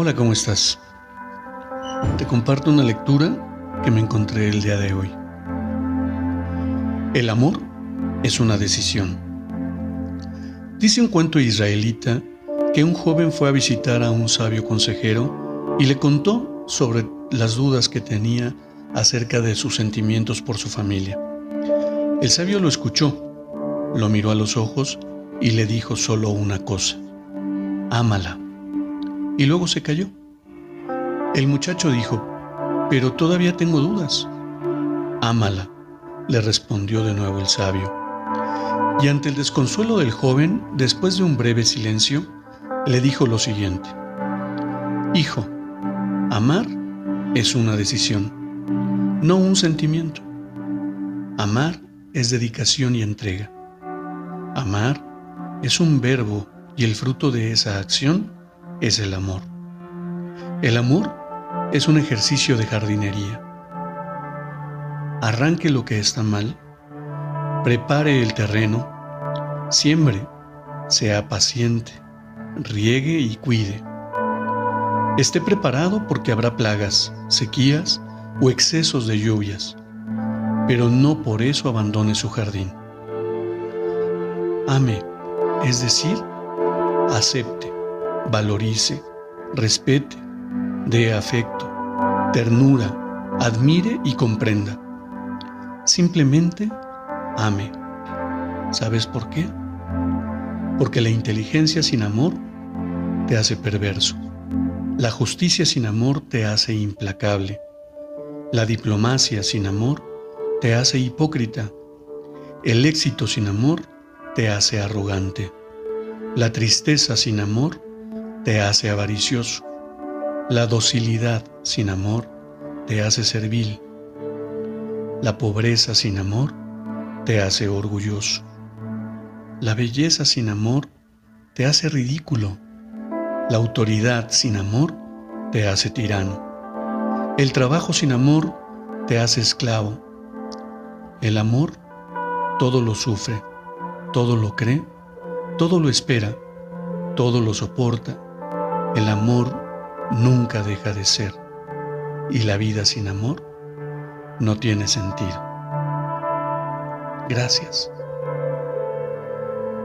Hola, ¿cómo estás? Te comparto una lectura que me encontré el día de hoy. El amor es una decisión. Dice un cuento israelita que un joven fue a visitar a un sabio consejero y le contó sobre las dudas que tenía acerca de sus sentimientos por su familia. El sabio lo escuchó, lo miró a los ojos y le dijo solo una cosa, ámala y luego se cayó. El muchacho dijo, pero todavía tengo dudas. Ámala, le respondió de nuevo el sabio. Y ante el desconsuelo del joven, después de un breve silencio, le dijo lo siguiente. Hijo, amar es una decisión, no un sentimiento. Amar es dedicación y entrega. Amar es un verbo y el fruto de esa acción es el amor. El amor es un ejercicio de jardinería. Arranque lo que está mal, prepare el terreno, siembre, sea paciente, riegue y cuide. Esté preparado porque habrá plagas, sequías o excesos de lluvias, pero no por eso abandone su jardín. Ame, es decir, acepte valorice, respete, dé afecto, ternura, admire y comprenda. Simplemente ame. ¿Sabes por qué? Porque la inteligencia sin amor te hace perverso. La justicia sin amor te hace implacable. La diplomacia sin amor te hace hipócrita. El éxito sin amor te hace arrogante. La tristeza sin amor te hace avaricioso. La docilidad sin amor te hace servil. La pobreza sin amor te hace orgulloso. La belleza sin amor te hace ridículo. La autoridad sin amor te hace tirano. El trabajo sin amor te hace esclavo. El amor todo lo sufre, todo lo cree, todo lo espera, todo lo soporta el amor nunca deja de ser y la vida sin amor no tiene sentido. Gracias.